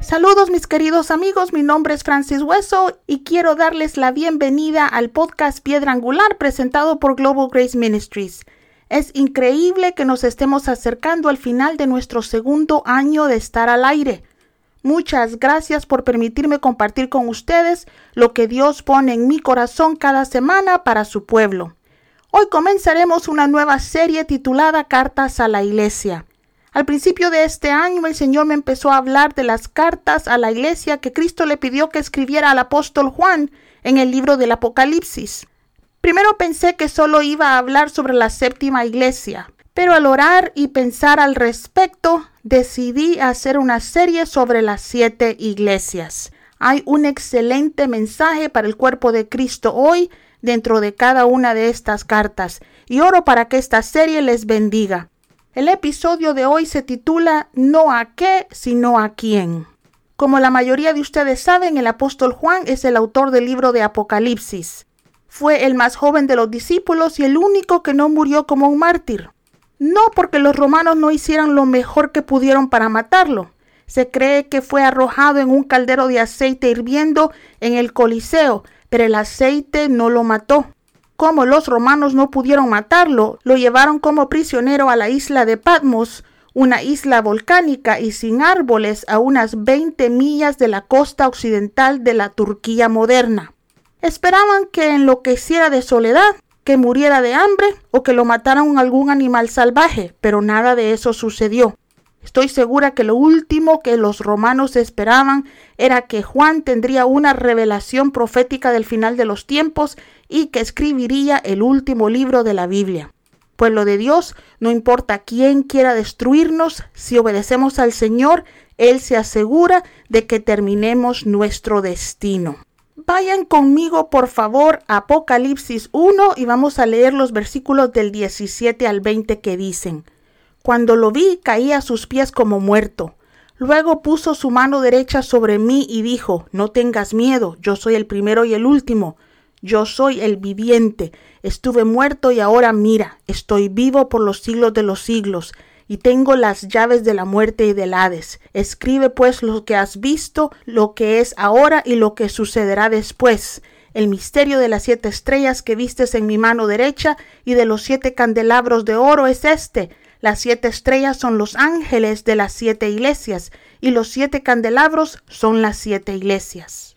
Saludos mis queridos amigos, mi nombre es Francis Hueso y quiero darles la bienvenida al podcast Piedra Angular presentado por Global Grace Ministries. Es increíble que nos estemos acercando al final de nuestro segundo año de estar al aire. Muchas gracias por permitirme compartir con ustedes lo que Dios pone en mi corazón cada semana para su pueblo. Hoy comenzaremos una nueva serie titulada Cartas a la Iglesia. Al principio de este año el Señor me empezó a hablar de las cartas a la iglesia que Cristo le pidió que escribiera al apóstol Juan en el libro del Apocalipsis. Primero pensé que solo iba a hablar sobre la séptima iglesia, pero al orar y pensar al respecto decidí hacer una serie sobre las siete iglesias. Hay un excelente mensaje para el cuerpo de Cristo hoy dentro de cada una de estas cartas y oro para que esta serie les bendiga. El episodio de hoy se titula No a qué, sino a quién. Como la mayoría de ustedes saben, el apóstol Juan es el autor del libro de Apocalipsis. Fue el más joven de los discípulos y el único que no murió como un mártir. No porque los romanos no hicieran lo mejor que pudieron para matarlo. Se cree que fue arrojado en un caldero de aceite hirviendo en el Coliseo, pero el aceite no lo mató como los romanos no pudieron matarlo, lo llevaron como prisionero a la isla de Patmos, una isla volcánica y sin árboles a unas 20 millas de la costa occidental de la Turquía moderna. Esperaban que enloqueciera de soledad, que muriera de hambre o que lo mataran algún animal salvaje, pero nada de eso sucedió. Estoy segura que lo último que los romanos esperaban era que Juan tendría una revelación profética del final de los tiempos y que escribiría el último libro de la Biblia. Pueblo de Dios, no importa quién quiera destruirnos, si obedecemos al Señor, Él se asegura de que terminemos nuestro destino. Vayan conmigo, por favor, a Apocalipsis 1 y vamos a leer los versículos del 17 al 20 que dicen. Cuando lo vi, caí a sus pies como muerto. Luego puso su mano derecha sobre mí y dijo, No tengas miedo, yo soy el primero y el último, yo soy el viviente, estuve muerto y ahora mira, estoy vivo por los siglos de los siglos, y tengo las llaves de la muerte y del Hades. Escribe pues lo que has visto, lo que es ahora y lo que sucederá después. El misterio de las siete estrellas que vistes en mi mano derecha y de los siete candelabros de oro es este. Las siete estrellas son los ángeles de las siete iglesias y los siete candelabros son las siete iglesias.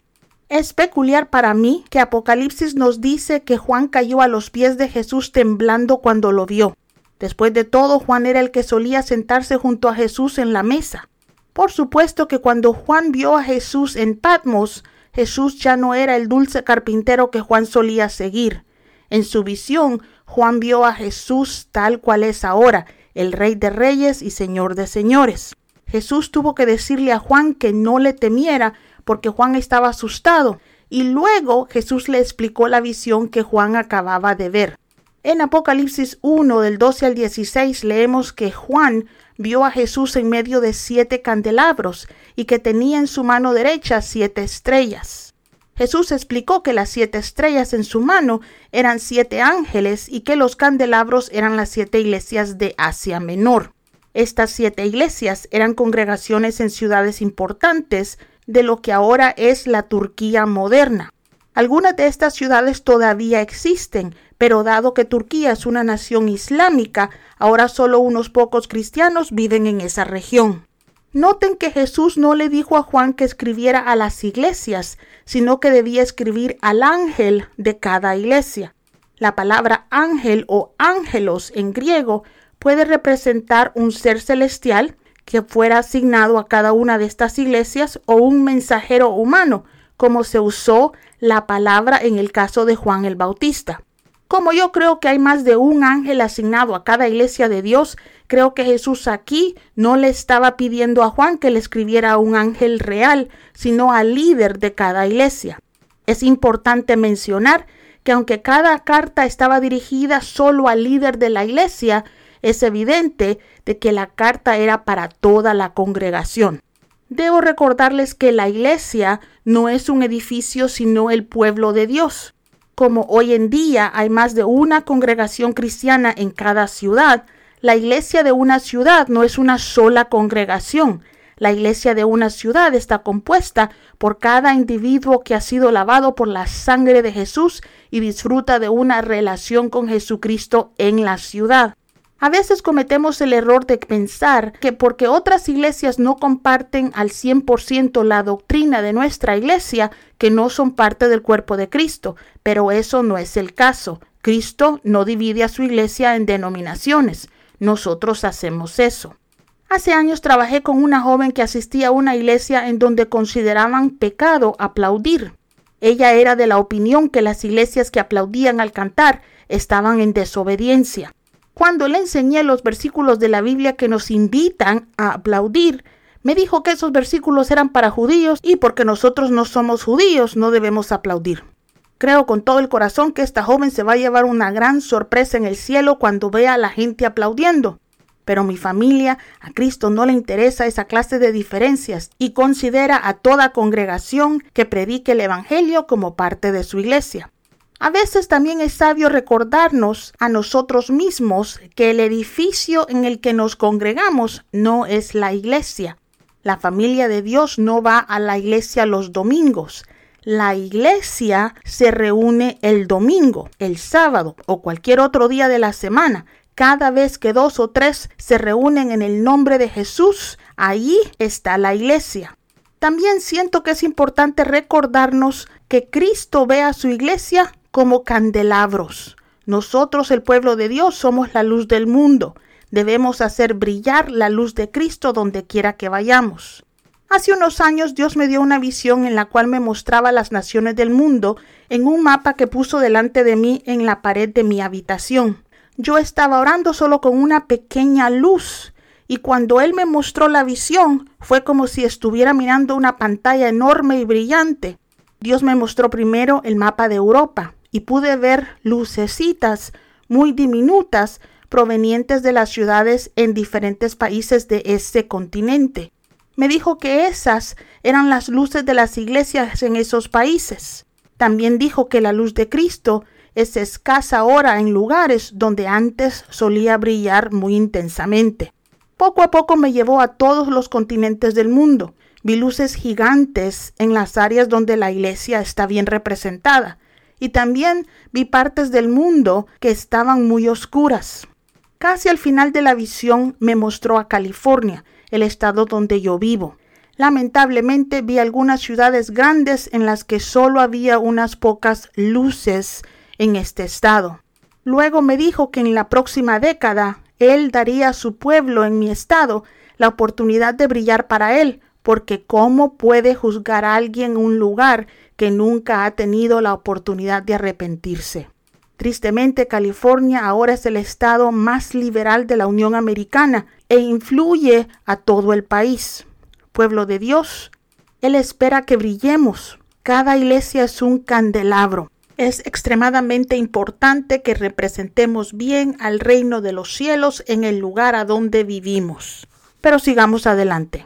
Es peculiar para mí que Apocalipsis nos dice que Juan cayó a los pies de Jesús temblando cuando lo vio. Después de todo, Juan era el que solía sentarse junto a Jesús en la mesa. Por supuesto que cuando Juan vio a Jesús en Patmos, Jesús ya no era el dulce carpintero que Juan solía seguir. En su visión, Juan vio a Jesús tal cual es ahora, el Rey de Reyes y Señor de Señores. Jesús tuvo que decirle a Juan que no le temiera porque Juan estaba asustado y luego Jesús le explicó la visión que Juan acababa de ver. En Apocalipsis 1 del 12 al 16 leemos que Juan vio a Jesús en medio de siete candelabros y que tenía en su mano derecha siete estrellas. Jesús explicó que las siete estrellas en su mano eran siete ángeles y que los candelabros eran las siete iglesias de Asia Menor. Estas siete iglesias eran congregaciones en ciudades importantes de lo que ahora es la Turquía moderna. Algunas de estas ciudades todavía existen, pero dado que Turquía es una nación islámica, ahora solo unos pocos cristianos viven en esa región. Noten que Jesús no le dijo a Juan que escribiera a las iglesias, sino que debía escribir al ángel de cada iglesia. La palabra ángel o ángelos en griego puede representar un ser celestial que fuera asignado a cada una de estas iglesias o un mensajero humano, como se usó la palabra en el caso de Juan el Bautista. Como yo creo que hay más de un ángel asignado a cada iglesia de Dios, creo que Jesús aquí no le estaba pidiendo a Juan que le escribiera a un ángel real, sino al líder de cada iglesia. Es importante mencionar que aunque cada carta estaba dirigida solo al líder de la iglesia, es evidente de que la carta era para toda la congregación. Debo recordarles que la iglesia no es un edificio sino el pueblo de Dios. Como hoy en día hay más de una congregación cristiana en cada ciudad, la iglesia de una ciudad no es una sola congregación. La iglesia de una ciudad está compuesta por cada individuo que ha sido lavado por la sangre de Jesús y disfruta de una relación con Jesucristo en la ciudad. A veces cometemos el error de pensar que porque otras iglesias no comparten al 100% la doctrina de nuestra iglesia, que no son parte del cuerpo de Cristo, pero eso no es el caso. Cristo no divide a su iglesia en denominaciones. Nosotros hacemos eso. Hace años trabajé con una joven que asistía a una iglesia en donde consideraban pecado aplaudir. Ella era de la opinión que las iglesias que aplaudían al cantar estaban en desobediencia. Cuando le enseñé los versículos de la Biblia que nos invitan a aplaudir, me dijo que esos versículos eran para judíos y porque nosotros no somos judíos no debemos aplaudir. Creo con todo el corazón que esta joven se va a llevar una gran sorpresa en el cielo cuando vea a la gente aplaudiendo. Pero mi familia, a Cristo no le interesa esa clase de diferencias y considera a toda congregación que predique el Evangelio como parte de su iglesia. A veces también es sabio recordarnos a nosotros mismos que el edificio en el que nos congregamos no es la iglesia. La familia de Dios no va a la iglesia los domingos. La iglesia se reúne el domingo, el sábado o cualquier otro día de la semana. Cada vez que dos o tres se reúnen en el nombre de Jesús, ahí está la iglesia. También siento que es importante recordarnos que Cristo ve a su iglesia como candelabros. Nosotros, el pueblo de Dios, somos la luz del mundo. Debemos hacer brillar la luz de Cristo donde quiera que vayamos. Hace unos años Dios me dio una visión en la cual me mostraba las naciones del mundo en un mapa que puso delante de mí en la pared de mi habitación. Yo estaba orando solo con una pequeña luz y cuando Él me mostró la visión fue como si estuviera mirando una pantalla enorme y brillante. Dios me mostró primero el mapa de Europa y pude ver lucecitas muy diminutas provenientes de las ciudades en diferentes países de este continente. Me dijo que esas eran las luces de las iglesias en esos países. También dijo que la luz de Cristo es escasa ahora en lugares donde antes solía brillar muy intensamente. Poco a poco me llevó a todos los continentes del mundo. Vi luces gigantes en las áreas donde la iglesia está bien representada y también vi partes del mundo que estaban muy oscuras. Casi al final de la visión me mostró a California, el estado donde yo vivo. Lamentablemente vi algunas ciudades grandes en las que solo había unas pocas luces en este estado. Luego me dijo que en la próxima década él daría a su pueblo en mi estado la oportunidad de brillar para él, porque ¿cómo puede juzgar a alguien un lugar que nunca ha tenido la oportunidad de arrepentirse. Tristemente, California ahora es el estado más liberal de la Unión Americana e influye a todo el país. Pueblo de Dios, Él espera que brillemos. Cada iglesia es un candelabro. Es extremadamente importante que representemos bien al reino de los cielos en el lugar a donde vivimos. Pero sigamos adelante.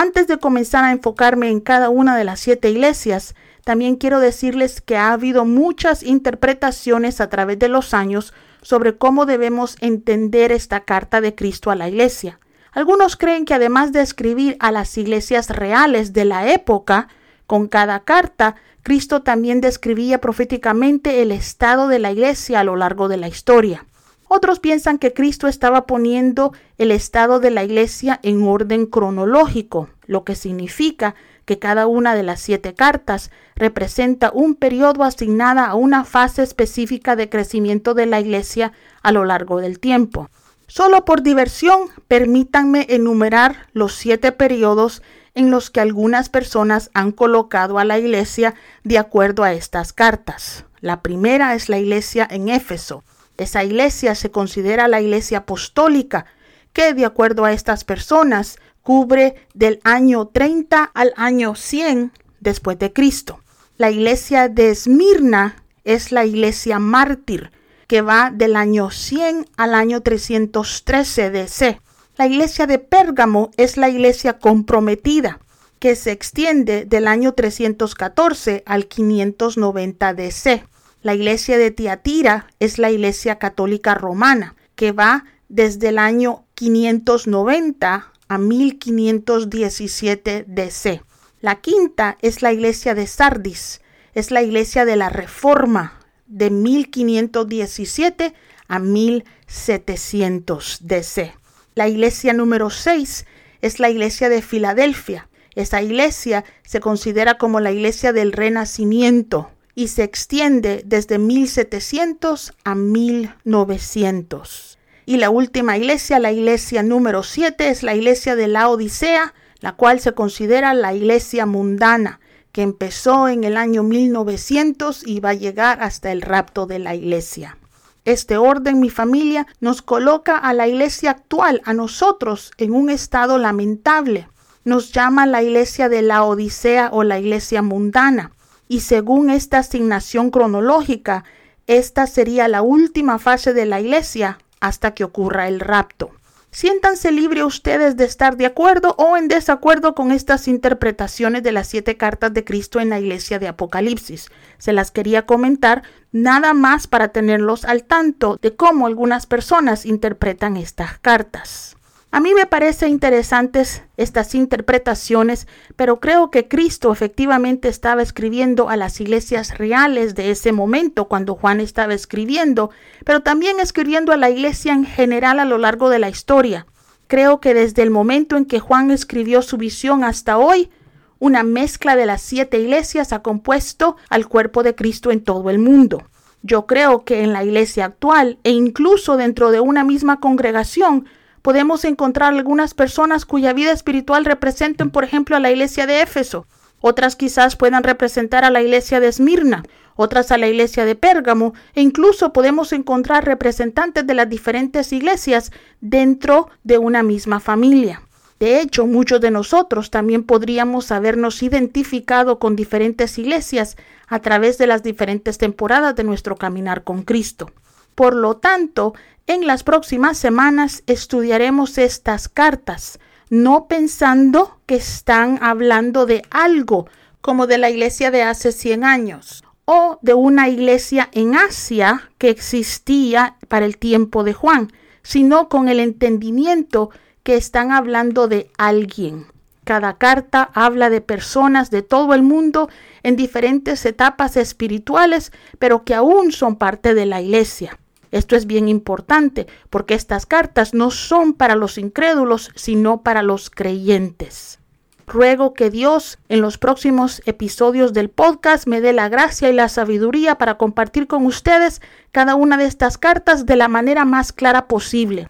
Antes de comenzar a enfocarme en cada una de las siete iglesias, también quiero decirles que ha habido muchas interpretaciones a través de los años sobre cómo debemos entender esta carta de Cristo a la iglesia. Algunos creen que además de escribir a las iglesias reales de la época, con cada carta, Cristo también describía proféticamente el estado de la iglesia a lo largo de la historia. Otros piensan que Cristo estaba poniendo el estado de la iglesia en orden cronológico, lo que significa que cada una de las siete cartas representa un periodo asignada a una fase específica de crecimiento de la Iglesia a lo largo del tiempo. Solo por diversión, permítanme enumerar los siete periodos en los que algunas personas han colocado a la Iglesia de acuerdo a estas cartas. La primera es la Iglesia en Éfeso. Esa iglesia se considera la Iglesia apostólica, que de acuerdo a estas personas cubre del año 30 al año 100 después de Cristo. La iglesia de Esmirna es la iglesia mártir que va del año 100 al año 313 DC. La iglesia de Pérgamo es la iglesia comprometida. que se extiende del año 314 al 590 DC. La iglesia de Tiatira es la iglesia católica romana, que va desde el año 590 a 1517 DC. La quinta es la iglesia de Sardis, es la iglesia de la Reforma de 1517 a 1700 DC. La iglesia número 6 es la iglesia de Filadelfia. Esa iglesia se considera como la iglesia del Renacimiento y se extiende desde 1700 a 1900. Y la última iglesia, la iglesia número 7, es la iglesia de la Odisea, la cual se considera la iglesia mundana, que empezó en el año 1900 y va a llegar hasta el rapto de la iglesia. Este orden, mi familia, nos coloca a la iglesia actual, a nosotros, en un estado lamentable. Nos llama la iglesia de la Odisea o la iglesia mundana. Y según esta asignación cronológica, esta sería la última fase de la iglesia hasta que ocurra el rapto. Siéntanse libres ustedes de estar de acuerdo o en desacuerdo con estas interpretaciones de las siete cartas de Cristo en la iglesia de Apocalipsis. Se las quería comentar nada más para tenerlos al tanto de cómo algunas personas interpretan estas cartas. A mí me parecen interesantes estas interpretaciones, pero creo que Cristo efectivamente estaba escribiendo a las iglesias reales de ese momento cuando Juan estaba escribiendo, pero también escribiendo a la iglesia en general a lo largo de la historia. Creo que desde el momento en que Juan escribió su visión hasta hoy, una mezcla de las siete iglesias ha compuesto al cuerpo de Cristo en todo el mundo. Yo creo que en la iglesia actual e incluso dentro de una misma congregación podemos encontrar algunas personas cuya vida espiritual representen, por ejemplo, a la iglesia de Éfeso. Otras quizás puedan representar a la iglesia de Esmirna, otras a la iglesia de Pérgamo, e incluso podemos encontrar representantes de las diferentes iglesias dentro de una misma familia. De hecho, muchos de nosotros también podríamos habernos identificado con diferentes iglesias a través de las diferentes temporadas de nuestro caminar con Cristo. Por lo tanto, en las próximas semanas estudiaremos estas cartas, no pensando que están hablando de algo como de la iglesia de hace 100 años o de una iglesia en Asia que existía para el tiempo de Juan, sino con el entendimiento que están hablando de alguien. Cada carta habla de personas de todo el mundo en diferentes etapas espirituales, pero que aún son parte de la iglesia. Esto es bien importante porque estas cartas no son para los incrédulos, sino para los creyentes. Ruego que Dios en los próximos episodios del podcast me dé la gracia y la sabiduría para compartir con ustedes cada una de estas cartas de la manera más clara posible.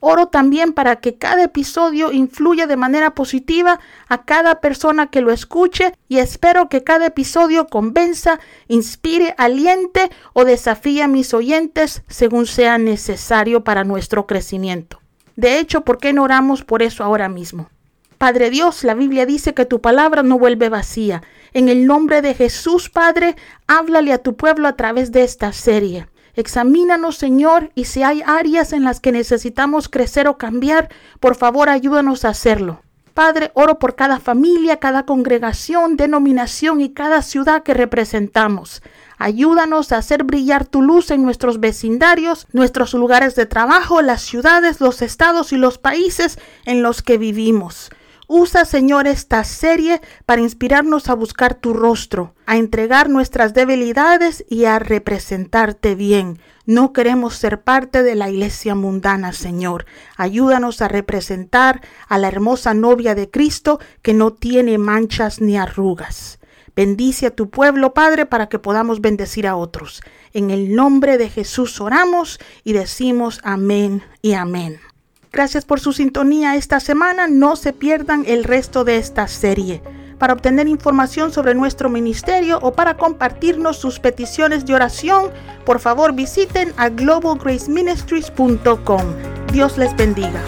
Oro también para que cada episodio influya de manera positiva a cada persona que lo escuche y espero que cada episodio convenza, inspire, aliente o desafíe a mis oyentes según sea necesario para nuestro crecimiento. De hecho, ¿por qué no oramos por eso ahora mismo? Padre Dios, la Biblia dice que tu palabra no vuelve vacía. En el nombre de Jesús, Padre, háblale a tu pueblo a través de esta serie. Examínanos, Señor, y si hay áreas en las que necesitamos crecer o cambiar, por favor ayúdanos a hacerlo. Padre, oro por cada familia, cada congregación, denominación y cada ciudad que representamos. Ayúdanos a hacer brillar tu luz en nuestros vecindarios, nuestros lugares de trabajo, las ciudades, los estados y los países en los que vivimos. Usa, Señor, esta serie para inspirarnos a buscar tu rostro, a entregar nuestras debilidades y a representarte bien. No queremos ser parte de la iglesia mundana, Señor. Ayúdanos a representar a la hermosa novia de Cristo que no tiene manchas ni arrugas. Bendice a tu pueblo, Padre, para que podamos bendecir a otros. En el nombre de Jesús oramos y decimos amén y amén. Gracias por su sintonía esta semana. No se pierdan el resto de esta serie. Para obtener información sobre nuestro ministerio o para compartirnos sus peticiones de oración, por favor visiten a globalgraceministries.com. Dios les bendiga.